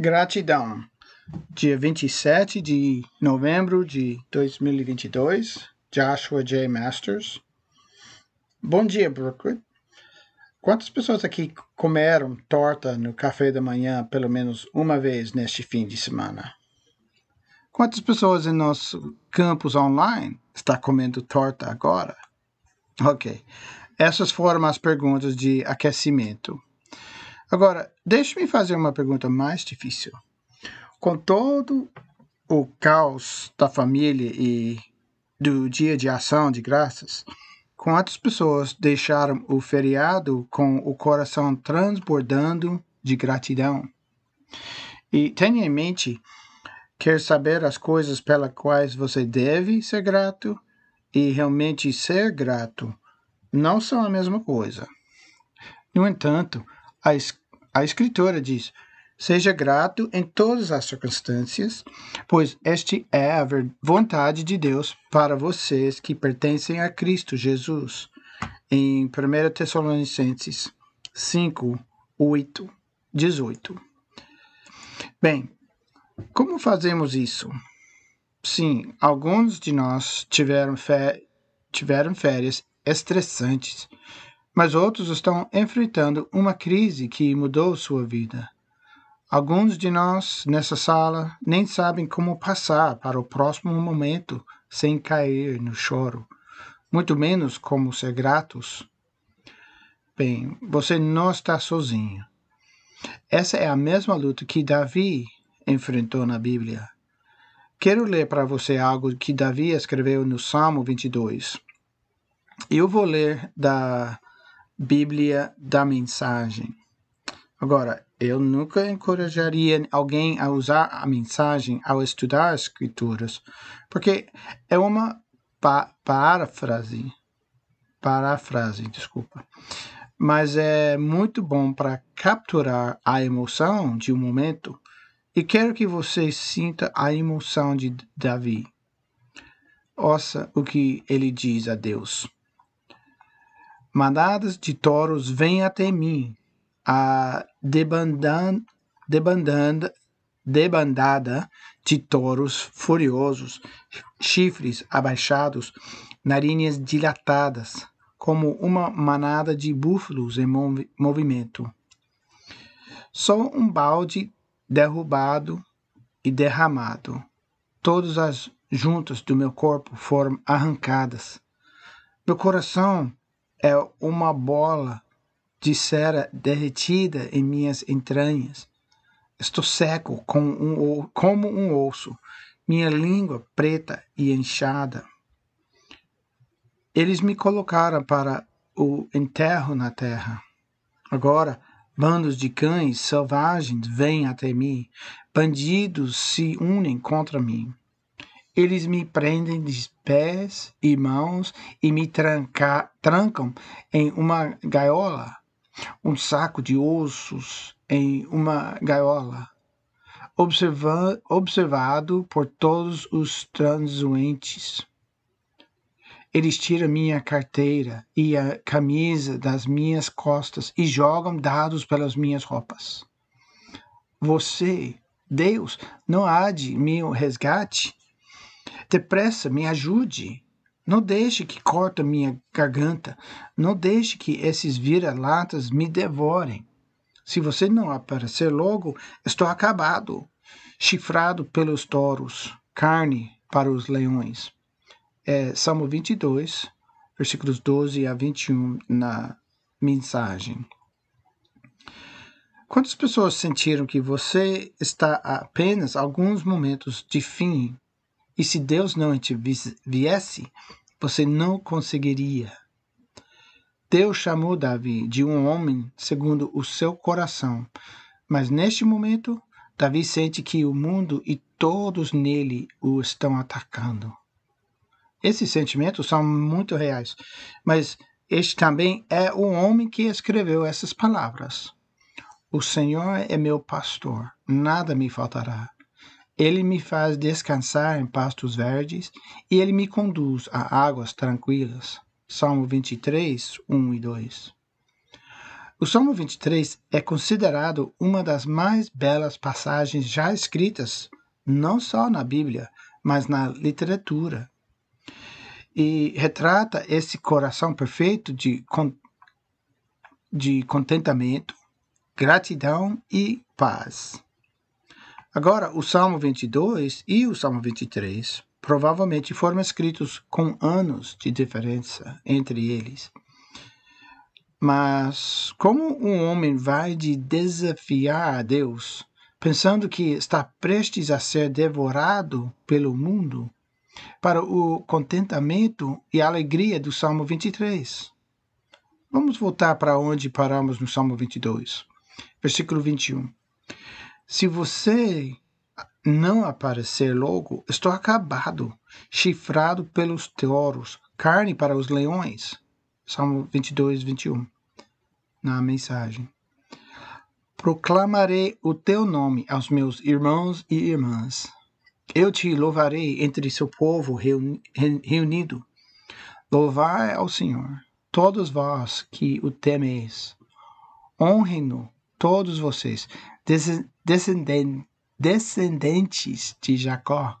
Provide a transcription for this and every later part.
Gratidão. Dia 27 de novembro de 2022. Joshua J. Masters. Bom dia, Brooklyn. Quantas pessoas aqui comeram torta no café da manhã pelo menos uma vez neste fim de semana? Quantas pessoas em nosso campus online está comendo torta agora? Ok. Essas foram as perguntas de aquecimento. Agora, deixe-me fazer uma pergunta mais difícil. Com todo o caos da família e do dia de ação de graças, quantas pessoas deixaram o feriado com o coração transbordando de gratidão? E tenha em mente, quer saber as coisas pelas quais você deve ser grato e realmente ser grato não são a mesma coisa. No entanto, a, a Escritura diz: Seja grato em todas as circunstâncias, pois este é a vontade de Deus para vocês que pertencem a Cristo Jesus. Em 1 Tessalonicenses 5, 8, 18. Bem, como fazemos isso? Sim, alguns de nós tiveram, tiveram férias estressantes mas outros estão enfrentando uma crise que mudou sua vida. Alguns de nós nessa sala nem sabem como passar para o próximo momento sem cair no choro, muito menos como ser gratos. Bem, você não está sozinho. Essa é a mesma luta que Davi enfrentou na Bíblia. Quero ler para você algo que Davi escreveu no Salmo 22. Eu vou ler da Bíblia da mensagem. Agora, eu nunca encorajaria alguém a usar a mensagem ao estudar as escrituras, porque é uma pa parafrase, parafrase, desculpa. Mas é muito bom para capturar a emoção de um momento e quero que você sinta a emoção de Davi. Ouça o que ele diz a Deus. Manadas de touros vêm até mim, a debandanda, debandanda, debandada de touros furiosos, chifres abaixados, narinas dilatadas, como uma manada de búfalos em movimento. Sou um balde derrubado e derramado. Todas as juntas do meu corpo foram arrancadas. Meu coração é uma bola de cera derretida em minhas entranhas. Estou seco com um, como um osso, minha língua preta e inchada. Eles me colocaram para o enterro na terra. Agora, bandos de cães selvagens vêm até mim, bandidos se unem contra mim. Eles me prendem de pés e mãos e me tranca, trancam em uma gaiola, um saco de ossos em uma gaiola, observa, observado por todos os transuentes. Eles tiram minha carteira e a camisa das minhas costas e jogam dados pelas minhas roupas. Você, Deus, não há de meu resgate? Depressa, me ajude. Não deixe que corte minha garganta. Não deixe que esses vira-latas me devorem. Se você não aparecer logo, estou acabado, chifrado pelos touros, carne para os leões. É Salmo 22, versículos 12 a 21 na mensagem. Quantas pessoas sentiram que você está apenas alguns momentos de fim e se Deus não te viesse, você não conseguiria. Deus chamou Davi de um homem segundo o seu coração, mas neste momento, Davi sente que o mundo e todos nele o estão atacando. Esses sentimentos são muito reais, mas este também é o homem que escreveu essas palavras. O Senhor é meu pastor, nada me faltará. Ele me faz descansar em pastos verdes e ele me conduz a águas tranquilas. Salmo 23, 1 e 2. O Salmo 23 é considerado uma das mais belas passagens já escritas, não só na Bíblia, mas na literatura. E retrata esse coração perfeito de, de contentamento, gratidão e paz. Agora, o Salmo 22 e o Salmo 23 provavelmente foram escritos com anos de diferença entre eles. Mas como um homem vai de desafiar a Deus, pensando que está prestes a ser devorado pelo mundo, para o contentamento e alegria do Salmo 23? Vamos voltar para onde paramos no Salmo 22, versículo 21. Se você não aparecer logo, estou acabado, chifrado pelos touros, carne para os leões. Salmo 22, 21. Na mensagem. Proclamarei o teu nome aos meus irmãos e irmãs. Eu te louvarei entre seu povo reunido. Louvai ao Senhor, todos vós que o temeis. Honrem-no, todos vocês, descendentes de Jacó.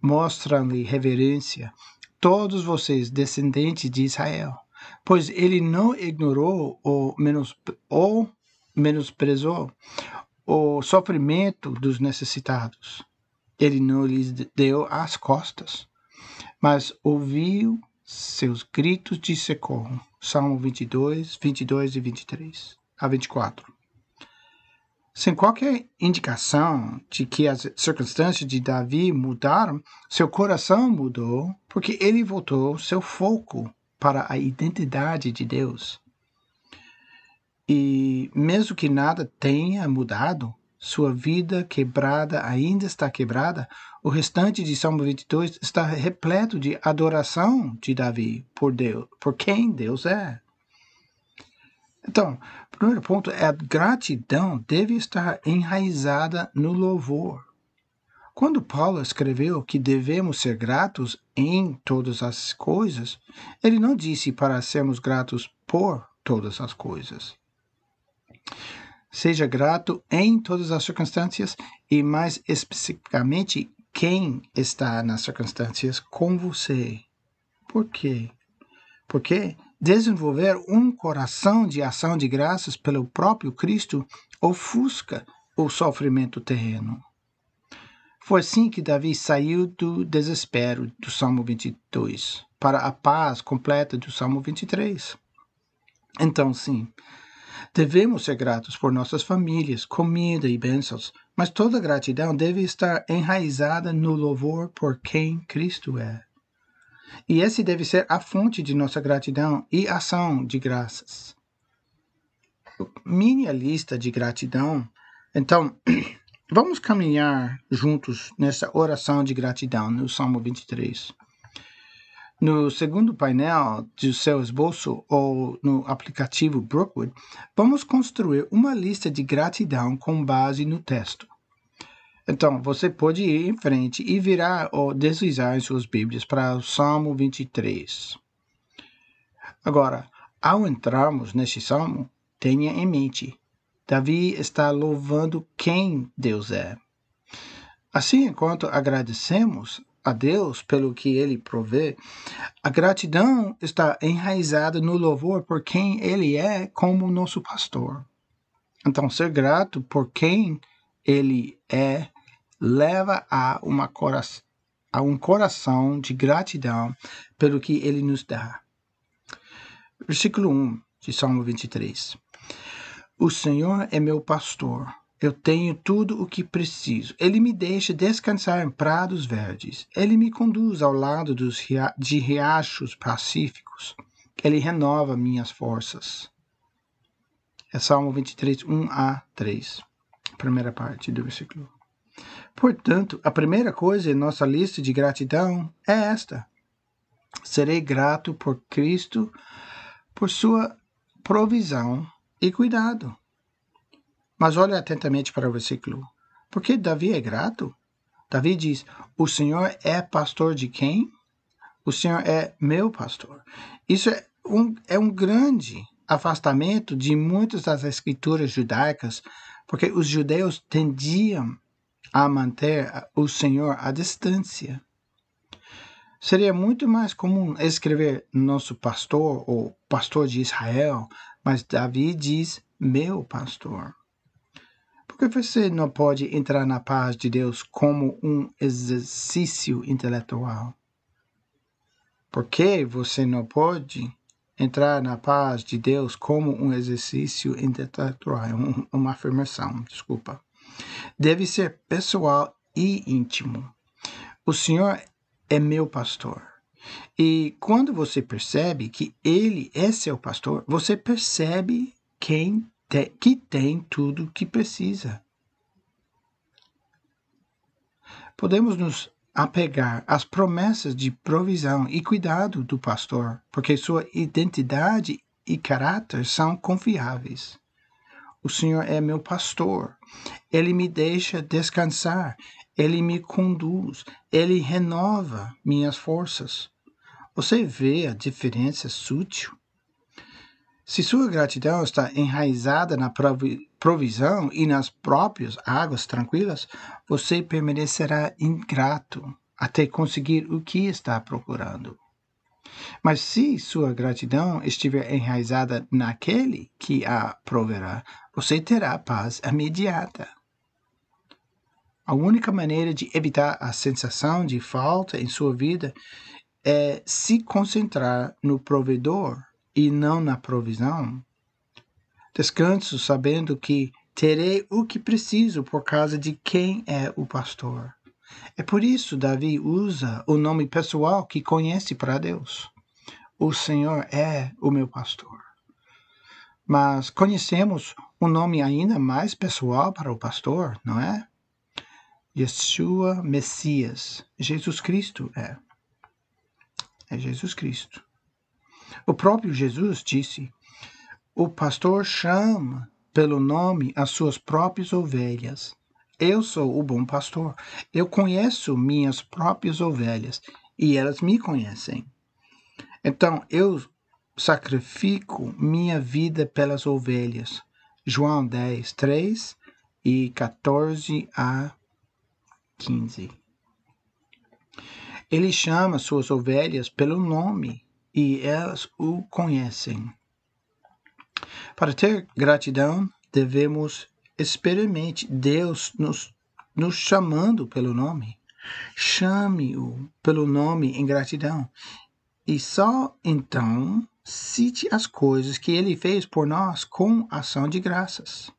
Mostram-lhe reverência, todos vocês, descendentes de Israel, pois ele não ignorou ou, menos, ou menosprezou o sofrimento dos necessitados. Ele não lhes deu as costas, mas ouviu seus gritos de socorro. Salmo 22, 22 e 23 a 24 sem qualquer indicação de que as circunstâncias de Davi mudaram, seu coração mudou porque ele voltou seu foco para a identidade de Deus. E mesmo que nada tenha mudado, sua vida quebrada ainda está quebrada, o restante de Salmo 22 está repleto de adoração de Davi por Deus, por quem Deus é. Então, o primeiro ponto é a gratidão deve estar enraizada no louvor. Quando Paulo escreveu que devemos ser gratos em todas as coisas, ele não disse para sermos gratos por todas as coisas. Seja grato em todas as circunstâncias e, mais especificamente, quem está nas circunstâncias com você. Por quê? Porque desenvolver um coração de ação de graças pelo próprio Cristo ofusca o sofrimento terreno. Foi assim que Davi saiu do desespero do Salmo 22 para a paz completa do Salmo 23. Então, sim, devemos ser gratos por nossas famílias, comida e bênçãos, mas toda gratidão deve estar enraizada no louvor por quem Cristo é. E esse deve ser a fonte de nossa gratidão e ação de graças. Minha lista de gratidão. Então, vamos caminhar juntos nessa oração de gratidão no Salmo 23. No segundo painel do seu esboço ou no aplicativo Brookwood, vamos construir uma lista de gratidão com base no texto. Então, você pode ir em frente e virar ou deslizar em suas Bíblias para o Salmo 23. Agora, ao entrarmos neste salmo, tenha em mente, Davi está louvando quem Deus é. Assim, enquanto agradecemos a Deus pelo que ele provê, a gratidão está enraizada no louvor por quem ele é como nosso pastor. Então, ser grato por quem ele é leva a, uma cora a um coração de gratidão pelo que ele nos dá. Versículo 1 de Salmo 23. O Senhor é meu pastor. Eu tenho tudo o que preciso. Ele me deixa descansar em prados verdes. Ele me conduz ao lado dos ria de riachos pacíficos. Ele renova minhas forças. É Salmo 23, 1 a 3. Primeira parte do versículo. Portanto, a primeira coisa em nossa lista de gratidão é esta: serei grato por Cristo, por sua provisão e cuidado. Mas olhe atentamente para o versículo. Por que Davi é grato? Davi diz: O Senhor é pastor de quem? O Senhor é meu pastor. Isso é um, é um grande afastamento de muitas das escrituras judaicas, porque os judeus tendiam a manter o Senhor à distância. Seria muito mais comum escrever nosso pastor ou pastor de Israel, mas Davi diz meu pastor. Porque você não pode entrar na paz de Deus como um exercício intelectual? Por que você não pode entrar na paz de Deus como um exercício intelectual? uma afirmação, desculpa. Deve ser pessoal e íntimo. O Senhor é meu pastor. E quando você percebe que ele é seu pastor, você percebe quem te, que tem tudo que precisa. Podemos nos apegar às promessas de provisão e cuidado do pastor, porque sua identidade e caráter são confiáveis. O Senhor é meu pastor. Ele me deixa descansar ele me conduz, ele renova minhas forças. Você vê a diferença sutil? Se sua gratidão está enraizada na provisão e nas próprias águas tranquilas, você permanecerá ingrato até conseguir o que está procurando. Mas se sua gratidão estiver enraizada naquele que a proverá, você terá paz imediata. A única maneira de evitar a sensação de falta em sua vida é se concentrar no provedor e não na provisão. Descanso sabendo que terei o que preciso por causa de quem é o pastor. É por isso Davi usa o nome pessoal que conhece para Deus. O Senhor é o meu pastor. Mas conhecemos um nome ainda mais pessoal para o pastor, não é? Yeshua Messias. Jesus Cristo é. É Jesus Cristo. O próprio Jesus disse: O pastor chama pelo nome as suas próprias ovelhas. Eu sou o bom pastor. Eu conheço minhas próprias ovelhas e elas me conhecem. Então eu sacrifico minha vida pelas ovelhas. João 10, 3 e 14 a 15. Ele chama suas ovelhas pelo nome e elas o conhecem. Para ter gratidão, devemos experimente Deus nos, nos chamando pelo nome. Chame-o pelo nome em gratidão. E só então cite as coisas que ele fez por nós com ação de graças.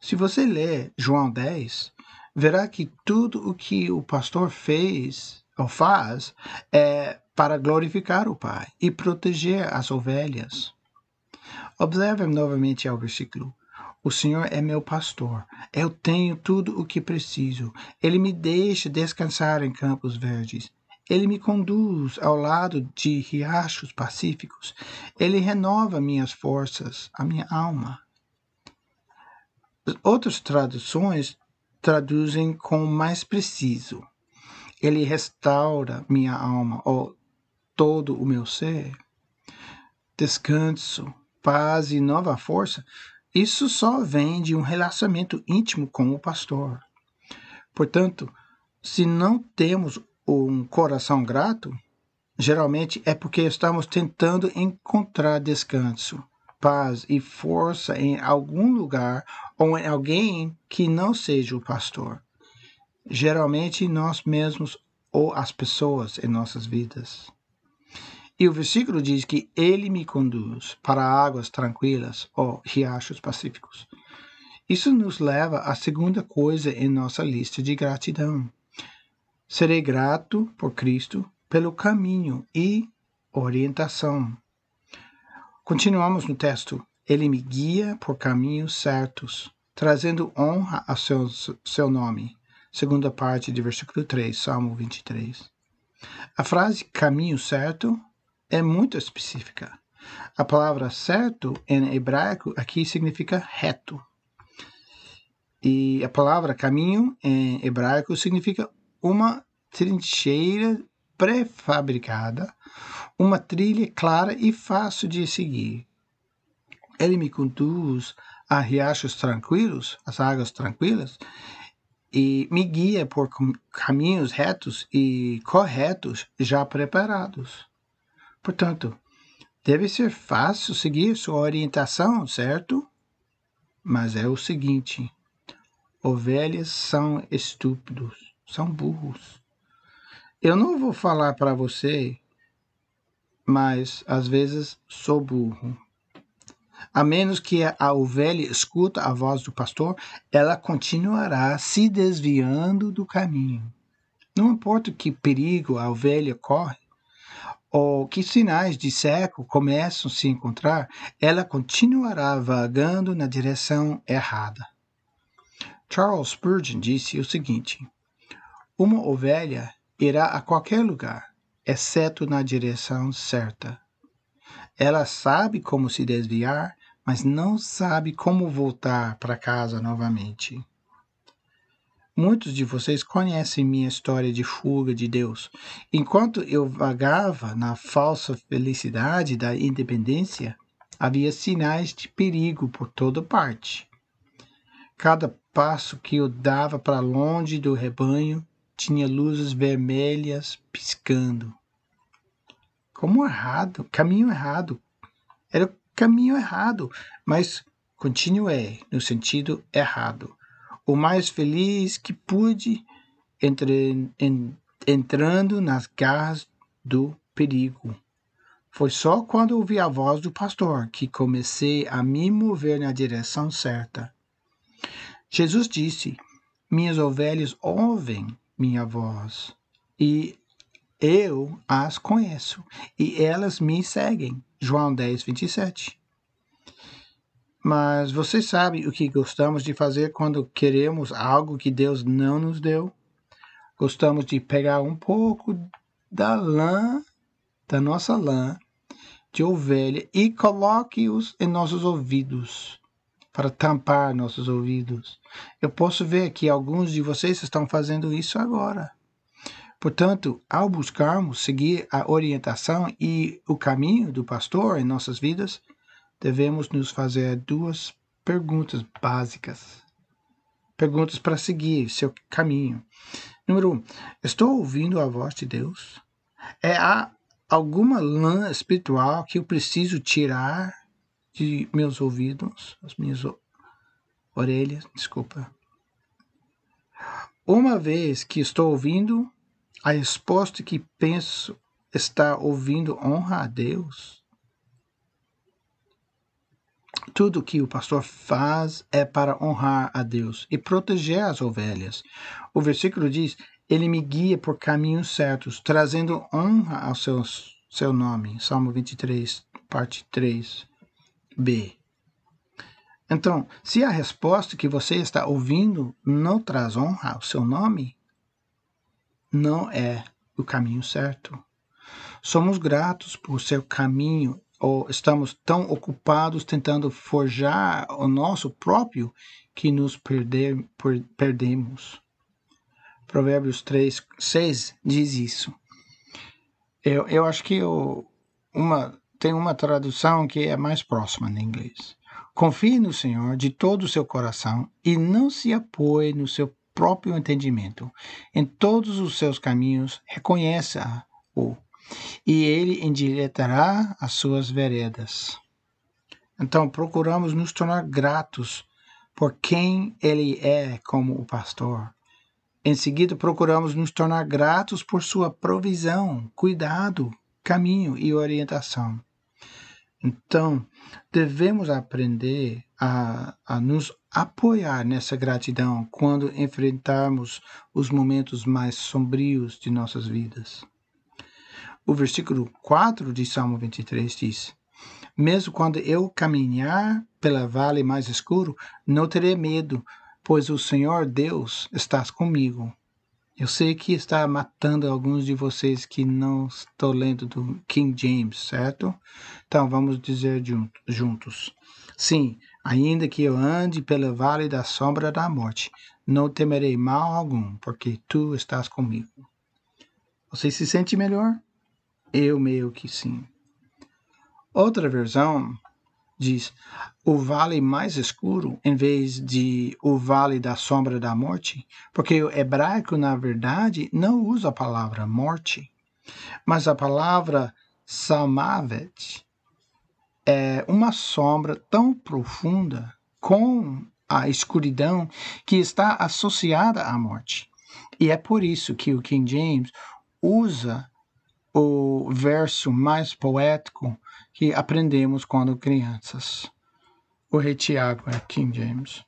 Se você ler João 10, verá que tudo o que o pastor fez ou faz é para glorificar o Pai e proteger as ovelhas. Observe novamente ao versículo. O Senhor é meu pastor. Eu tenho tudo o que preciso. Ele me deixa descansar em campos verdes. Ele me conduz ao lado de riachos pacíficos. Ele renova minhas forças, a minha alma. Outras traduções traduzem com mais preciso. Ele restaura minha alma, ou todo o meu ser. Descanso, paz e nova força, isso só vem de um relacionamento íntimo com o pastor. Portanto, se não temos um coração grato, geralmente é porque estamos tentando encontrar descanso paz e força em algum lugar ou em alguém que não seja o pastor. Geralmente nós mesmos ou as pessoas em nossas vidas. E o versículo diz que ele me conduz para águas tranquilas ou riachos pacíficos. Isso nos leva à segunda coisa em nossa lista de gratidão. Serei grato por Cristo pelo caminho e orientação Continuamos no texto. Ele me guia por caminhos certos, trazendo honra a seu, seu nome. Segunda parte de versículo 3, Salmo 23. A frase caminho certo é muito específica. A palavra certo em hebraico aqui significa reto. E a palavra caminho em hebraico significa uma trincheira pré-fabricada uma trilha clara e fácil de seguir. ele me conduz a riachos tranquilos, as águas tranquilas, e me guia por caminhos retos e corretos já preparados. Portanto, deve ser fácil seguir sua orientação, certo? Mas é o seguinte: ovelhas são estúpidos, são burros. Eu não vou falar para você, mas às vezes sou burro. A menos que a ovelha escuta a voz do pastor, ela continuará se desviando do caminho. Não importa que perigo a ovelha corre, ou que sinais de seco começam a se encontrar, ela continuará vagando na direção errada. Charles Spurgeon disse o seguinte: Uma ovelha irá a qualquer lugar, exceto na direção certa. Ela sabe como se desviar, mas não sabe como voltar para casa novamente. Muitos de vocês conhecem minha história de fuga de Deus. Enquanto eu vagava na falsa felicidade da independência, havia sinais de perigo por toda parte. Cada passo que eu dava para longe do rebanho tinha luzes vermelhas piscando. Como errado, caminho errado. Era o caminho errado, mas continuei no sentido errado o mais feliz que pude, entre, en, entrando nas garras do perigo. Foi só quando ouvi a voz do pastor que comecei a me mover na direção certa. Jesus disse: Minhas ovelhas ouvem minha voz, e eu as conheço, e elas me seguem. João 10, 27. Mas você sabe o que gostamos de fazer quando queremos algo que Deus não nos deu? Gostamos de pegar um pouco da lã, da nossa lã de ovelha e coloque-os em nossos ouvidos para tampar nossos ouvidos. Eu posso ver que alguns de vocês estão fazendo isso agora. Portanto, ao buscarmos seguir a orientação e o caminho do pastor em nossas vidas, devemos nos fazer duas perguntas básicas. Perguntas para seguir seu caminho. Número um, estou ouvindo a voz de Deus? É há alguma lã espiritual que eu preciso tirar de meus ouvidos, as minhas orelhas, desculpa. Uma vez que estou ouvindo, a resposta que penso estar ouvindo honra a Deus? Tudo que o pastor faz é para honrar a Deus e proteger as ovelhas. O versículo diz: Ele me guia por caminhos certos, trazendo honra ao seu, seu nome. Salmo 23, parte 3b. Então, se a resposta que você está ouvindo não traz honra ao seu nome, não é o caminho certo. Somos gratos por seu caminho ou estamos tão ocupados tentando forjar o nosso próprio que nos perder, per, perdemos. Provérbios 3, 6 diz isso. Eu, eu acho que eu, uma, tem uma tradução que é mais próxima em inglês. Confie no Senhor de todo o seu coração e não se apoie no seu próprio entendimento. Em todos os seus caminhos, reconheça-o e ele endireitará as suas veredas. Então, procuramos nos tornar gratos por quem ele é como o pastor. Em seguida, procuramos nos tornar gratos por sua provisão, cuidado, caminho e orientação. Então, devemos aprender a, a nos apoiar nessa gratidão quando enfrentarmos os momentos mais sombrios de nossas vidas. O versículo 4 de Salmo 23 diz: Mesmo quando eu caminhar pela vale mais escuro, não terei medo, pois o Senhor Deus está comigo. Eu sei que está matando alguns de vocês que não estão lendo do King James, certo? Então vamos dizer juntos. Sim, ainda que eu ande pela vale da sombra da morte, não temerei mal algum, porque tu estás comigo. Você se sente melhor? Eu meio que sim. Outra versão diz o vale mais escuro em vez de o vale da sombra da morte, porque o hebraico, na verdade, não usa a palavra morte, mas a palavra salmavet é uma sombra tão profunda com a escuridão que está associada à morte. E é por isso que o King James usa o verso mais poético que aprendemos quando crianças. O rei Tiago é King James.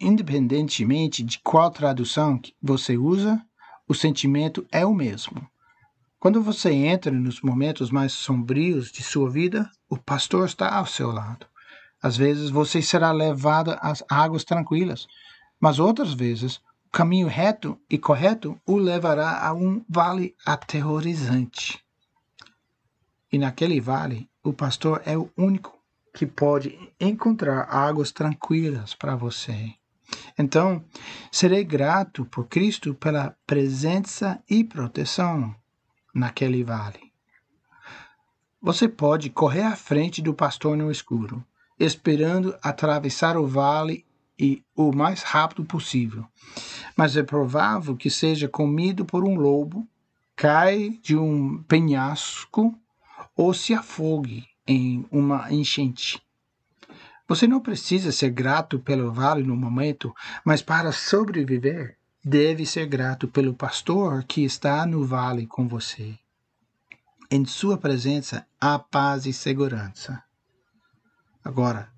Independentemente de qual tradução você usa, o sentimento é o mesmo. Quando você entra nos momentos mais sombrios de sua vida, o pastor está ao seu lado. Às vezes você será levado às águas tranquilas, mas outras vezes o caminho reto e correto o levará a um vale aterrorizante. E naquele vale, o pastor é o único que pode encontrar águas tranquilas para você. Então, serei grato por Cristo pela presença e proteção naquele vale. Você pode correr à frente do pastor no escuro esperando atravessar o vale e o mais rápido possível. Mas é provável que seja comido por um lobo, cai de um penhasco ou se afogue em uma enchente. Você não precisa ser grato pelo vale no momento, mas para sobreviver, deve ser grato pelo pastor que está no vale com você. Em sua presença há paz e segurança. Agora,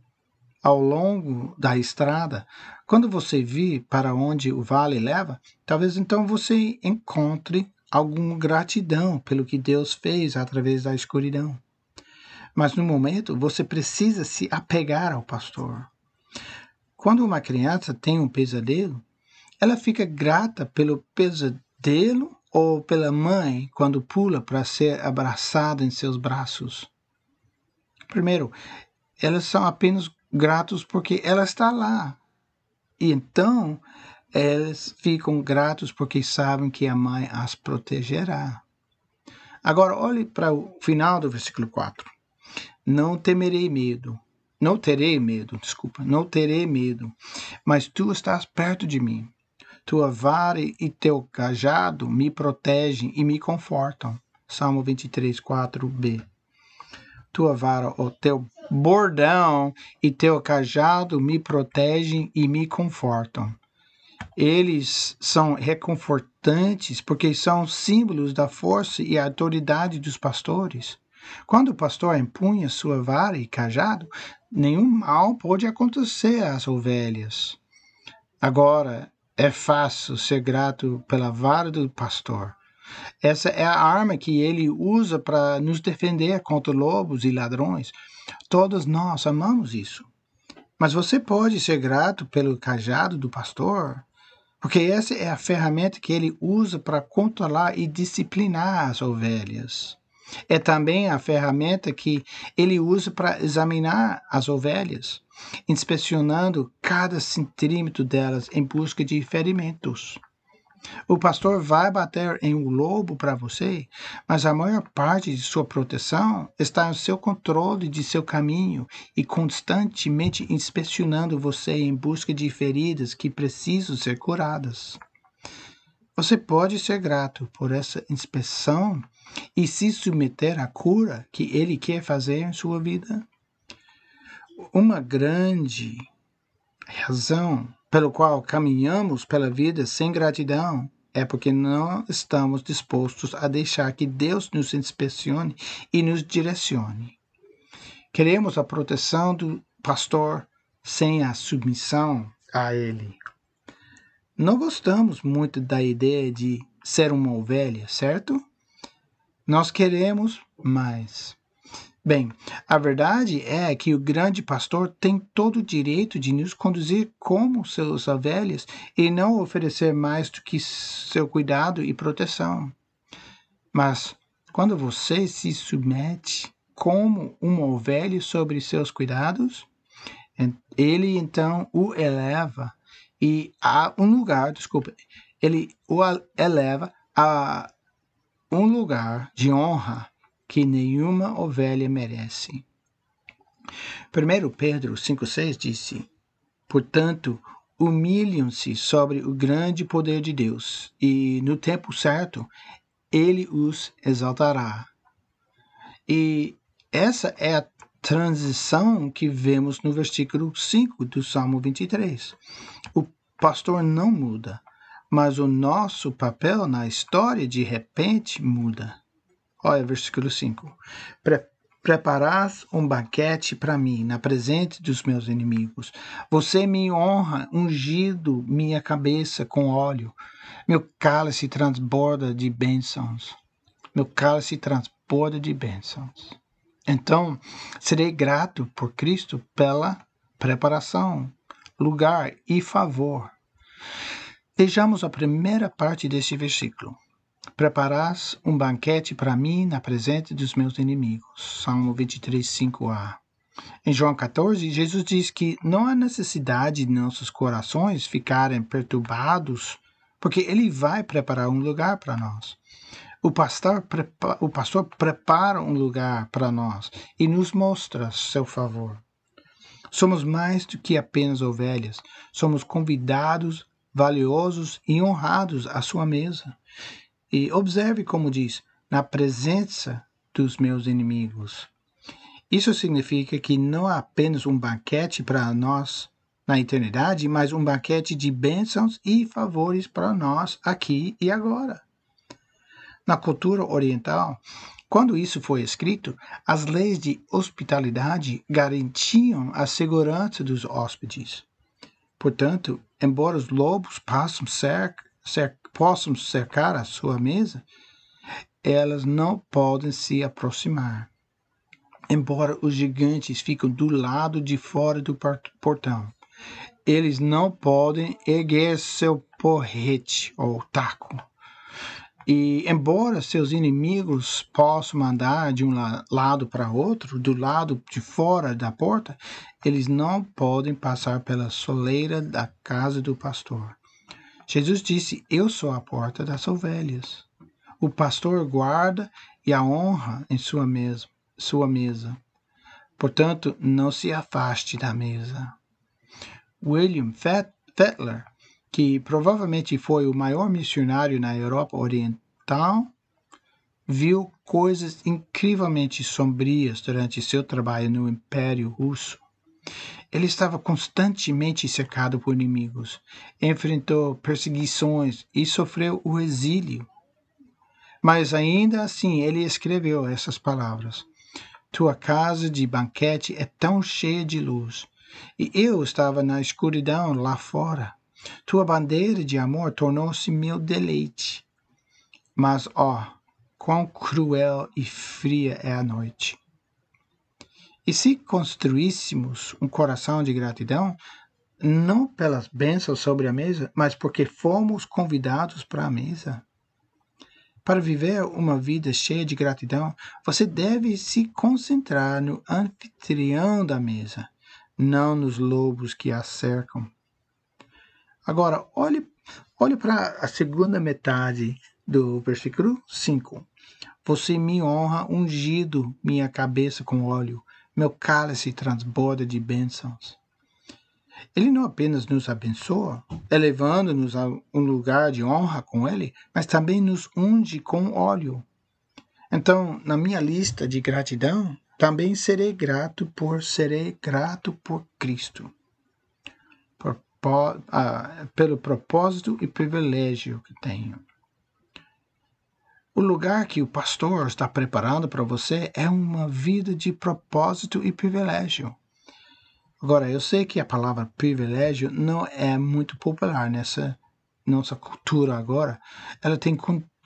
ao longo da estrada, quando você vir para onde o vale leva, talvez então você encontre alguma gratidão pelo que Deus fez através da escuridão. Mas no momento você precisa se apegar ao pastor. Quando uma criança tem um pesadelo, ela fica grata pelo pesadelo ou pela mãe quando pula para ser abraçada em seus braços. Primeiro, elas são apenas gratos porque ela está lá. E então, elas ficam gratos porque sabem que a mãe as protegerá. Agora, olhe para o final do versículo 4. Não temerei medo. Não terei medo, desculpa. Não terei medo. Mas tu estás perto de mim. Tua vara e teu cajado me protegem e me confortam. Salmo 23, 4b. Tua vara, o teu bordão e teu cajado me protegem e me confortam. Eles são reconfortantes porque são símbolos da força e autoridade dos pastores. Quando o pastor empunha sua vara e cajado, nenhum mal pode acontecer às ovelhas. Agora, é fácil ser grato pela vara do pastor. Essa é a arma que ele usa para nos defender contra lobos e ladrões. Todos nós amamos isso. Mas você pode ser grato pelo cajado do pastor, porque essa é a ferramenta que ele usa para controlar e disciplinar as ovelhas. É também a ferramenta que ele usa para examinar as ovelhas, inspecionando cada centímetro delas em busca de ferimentos. O pastor vai bater em um lobo para você, mas a maior parte de sua proteção está no seu controle de seu caminho e constantemente inspecionando você em busca de feridas que precisam ser curadas. Você pode ser grato por essa inspeção e se submeter à cura que ele quer fazer em sua vida? Uma grande razão pelo qual caminhamos pela vida sem gratidão é porque não estamos dispostos a deixar que Deus nos inspecione e nos direcione. Queremos a proteção do pastor sem a submissão a ele. Não gostamos muito da ideia de ser uma ovelha, certo? Nós queremos mais. Bem, a verdade é que o grande pastor tem todo o direito de nos conduzir como seus ovelhas e não oferecer mais do que seu cuidado e proteção. Mas quando você se submete como uma ovelha sobre seus cuidados, ele então o eleva e a um lugar, desculpa, ele o eleva a um lugar de honra que nenhuma ovelha merece. 1 Pedro 5,6 disse: Portanto, humilham-se sobre o grande poder de Deus, e no tempo certo ele os exaltará. E essa é a transição que vemos no versículo 5 do Salmo 23. O pastor não muda, mas o nosso papel na história de repente muda. Olha, versículo 5. Preparás um banquete para mim, na presença dos meus inimigos. Você me honra, ungido minha cabeça com óleo. Meu cálice transborda de bênçãos. Meu cálice transborda de bênçãos. Então, serei grato por Cristo pela preparação, lugar e favor. Vejamos a primeira parte deste versículo. Preparás um banquete para mim na presença dos meus inimigos. Salmo 23, 5a. Em João 14, Jesus diz que não há necessidade de nossos corações ficarem perturbados, porque Ele vai preparar um lugar para nós. O pastor, prepara, o pastor prepara um lugar para nós e nos mostra seu favor. Somos mais do que apenas ovelhas, somos convidados, valiosos e honrados à sua mesa. E observe como diz, na presença dos meus inimigos. Isso significa que não há apenas um banquete para nós na eternidade, mas um banquete de bênçãos e favores para nós aqui e agora. Na cultura oriental, quando isso foi escrito, as leis de hospitalidade garantiam a segurança dos hóspedes. Portanto, embora os lobos possam cercar, possam cercar a sua mesa, elas não podem se aproximar. Embora os gigantes fiquem do lado de fora do portão, eles não podem erguer seu porrete ou taco. E embora seus inimigos possam andar de um lado para outro, do lado de fora da porta, eles não podem passar pela soleira da casa do pastor. Jesus disse: Eu sou a porta das ovelhas. O pastor guarda e a honra em sua mesa. Sua mesa. Portanto, não se afaste da mesa. William Fettler, que provavelmente foi o maior missionário na Europa Oriental, viu coisas incrivelmente sombrias durante seu trabalho no Império Russo. Ele estava constantemente cercado por inimigos, enfrentou perseguições e sofreu o exílio. Mas ainda assim ele escreveu essas palavras: Tua casa de banquete é tão cheia de luz, e eu estava na escuridão lá fora. Tua bandeira de amor tornou-se meu deleite. Mas, ó, quão cruel e fria é a noite. E se construíssemos um coração de gratidão, não pelas bênçãos sobre a mesa, mas porque fomos convidados para a mesa. Para viver uma vida cheia de gratidão, você deve se concentrar no anfitrião da mesa, não nos lobos que a cercam. Agora, olhe, olhe para a segunda metade do versículo 5. Você me honra ungido minha cabeça com óleo meu cálice transborda de bênçãos. Ele não apenas nos abençoa, elevando-nos a um lugar de honra com Ele, mas também nos unge com óleo. Então, na minha lista de gratidão, também serei grato por serei grato por Cristo, por, uh, pelo propósito e privilégio que tenho. O lugar que o pastor está preparando para você é uma vida de propósito e privilégio. Agora, eu sei que a palavra privilégio não é muito popular nessa nossa cultura agora. Ela tem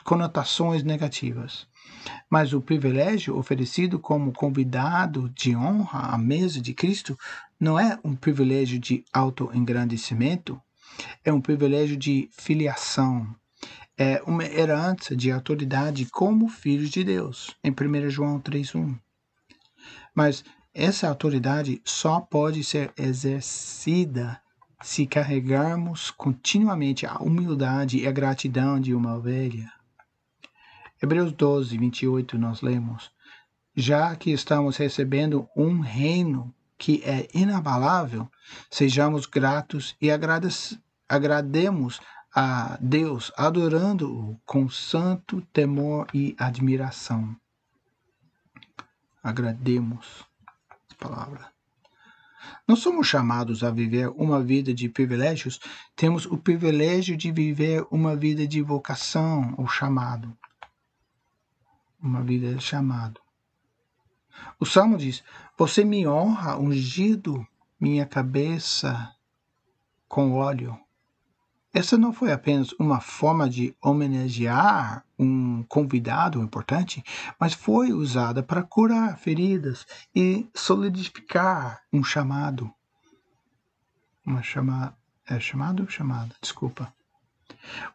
conotações negativas. Mas o privilégio oferecido como convidado de honra à mesa de Cristo não é um privilégio de autoengrandecimento, é um privilégio de filiação, é uma herança de autoridade como filhos de Deus, em 1 João 3,1. Mas essa autoridade só pode ser exercida se carregarmos continuamente a humildade e a gratidão de uma ovelha. Hebreus 12, 28, nós lemos: já que estamos recebendo um reino que é inabalável, sejamos gratos e agrademos a Deus, adorando-o com santo temor e admiração. Agrademos a palavra. Não somos chamados a viver uma vida de privilégios, temos o privilégio de viver uma vida de vocação ou chamado. Uma vida de chamado. O Salmo diz: Você me honra, ungido minha cabeça com óleo. Essa não foi apenas uma forma de homenagear um convidado importante, mas foi usada para curar feridas e solidificar um chamado. Uma chamada. É chamado? Chamada, desculpa.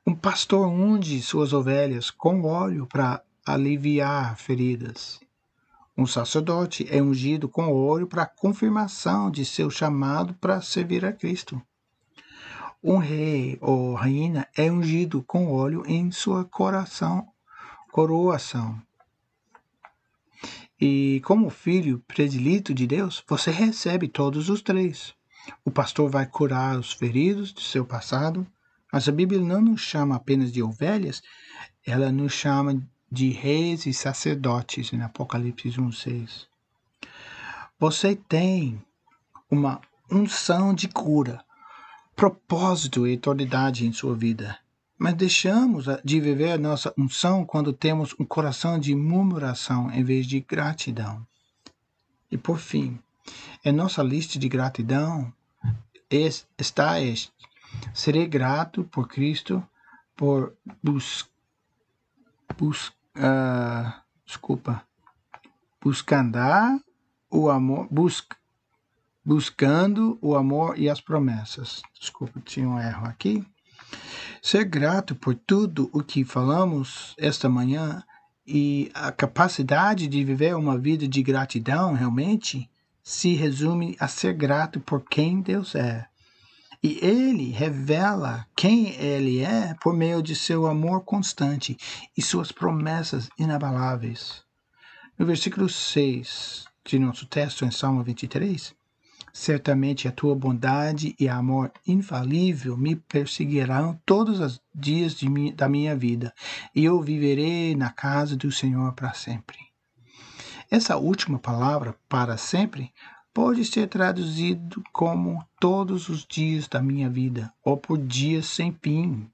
Um pastor unge suas ovelhas com óleo para aliviar feridas. Um sacerdote é ungido com óleo para confirmação de seu chamado para servir a Cristo. Um rei ou rainha é ungido com óleo em sua coração, coroação. E como filho predilito de Deus, você recebe todos os três. O pastor vai curar os feridos de seu passado, mas a Bíblia não nos chama apenas de ovelhas, ela nos chama de reis e sacerdotes em Apocalipse 1:6. Você tem uma unção de cura, propósito e autoridade em sua vida. Mas deixamos de viver nossa unção quando temos um coração de murmuração em vez de gratidão. E por fim, em nossa lista de gratidão está este: serei grato por Cristo por buscar bus, uh, desculpa, buscando o amor, busca, buscando o amor e as promessas. Desculpa, tinha um erro aqui. Ser grato por tudo o que falamos esta manhã e a capacidade de viver uma vida de gratidão realmente se resume a ser grato por quem Deus é. E ele revela quem ele é por meio de seu amor constante e suas promessas inabaláveis. No versículo 6 de nosso texto, em Salmo 23, certamente a tua bondade e amor infalível me perseguirão todos os dias mi, da minha vida, e eu viverei na casa do Senhor para sempre. Essa última palavra, para sempre, pode ser traduzido como todos os dias da minha vida ou por dias sem fim.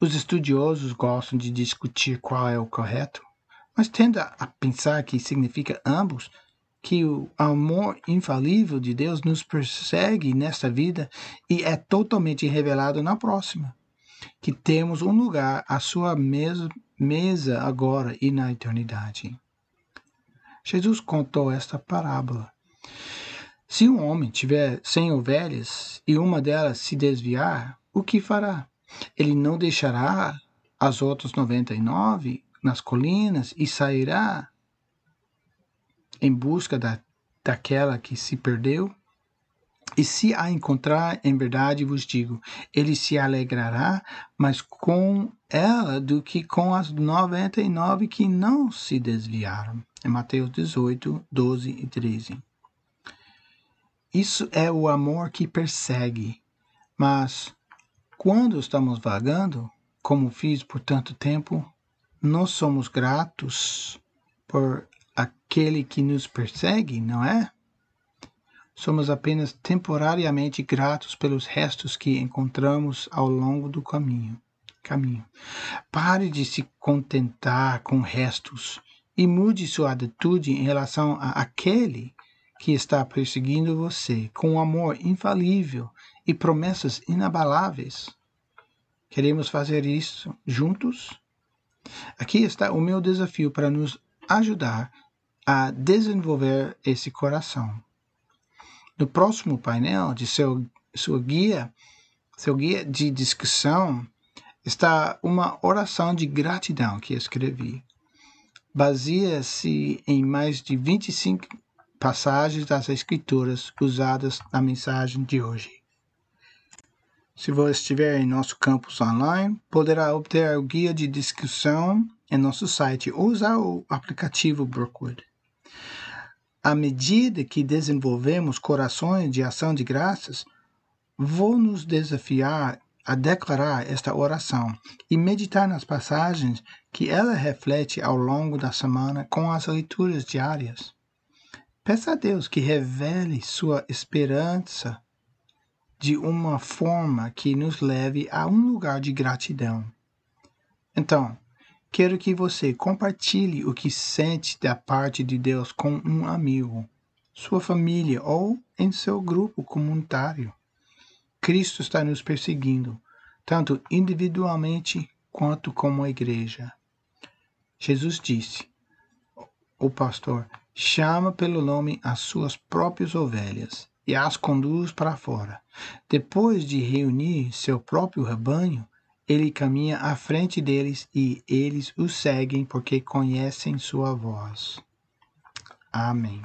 Os estudiosos gostam de discutir qual é o correto, mas tendem a pensar que significa ambos, que o amor infalível de Deus nos persegue nesta vida e é totalmente revelado na próxima, que temos um lugar à sua mesa, mesa agora e na eternidade. Jesus contou esta parábola se um homem tiver cem ovelhas e uma delas se desviar, o que fará? Ele não deixará as outras noventa e nove nas colinas e sairá em busca da, daquela que se perdeu? E se a encontrar, em verdade vos digo, ele se alegrará mais com ela do que com as noventa e nove que não se desviaram. É Mateus 18, 12 e 13. Isso é o amor que persegue. Mas quando estamos vagando, como fiz por tanto tempo, nós somos gratos por aquele que nos persegue, não é? Somos apenas temporariamente gratos pelos restos que encontramos ao longo do caminho. caminho. Pare de se contentar com restos e mude sua atitude em relação a aquele que está perseguindo você com amor infalível e promessas inabaláveis. Queremos fazer isso juntos? Aqui está o meu desafio para nos ajudar a desenvolver esse coração. No próximo painel de seu, sua guia, seu guia de discussão, está uma oração de gratidão que escrevi. Baseia-se em mais de 25 passagens das Escrituras usadas na mensagem de hoje. Se você estiver em nosso campus online, poderá obter o guia de discussão em nosso site ou usar o aplicativo Brookwood. À medida que desenvolvemos corações de ação de graças, vou nos desafiar a declarar esta oração e meditar nas passagens que ela reflete ao longo da semana com as leituras diárias. Peça a Deus que revele sua esperança de uma forma que nos leve a um lugar de gratidão. Então, quero que você compartilhe o que sente da parte de Deus com um amigo, sua família ou em seu grupo comunitário. Cristo está nos perseguindo, tanto individualmente quanto como igreja. Jesus disse: O pastor chama pelo nome as suas próprias ovelhas e as conduz para fora. Depois de reunir seu próprio rebanho, ele caminha à frente deles e eles o seguem porque conhecem sua voz. Amém.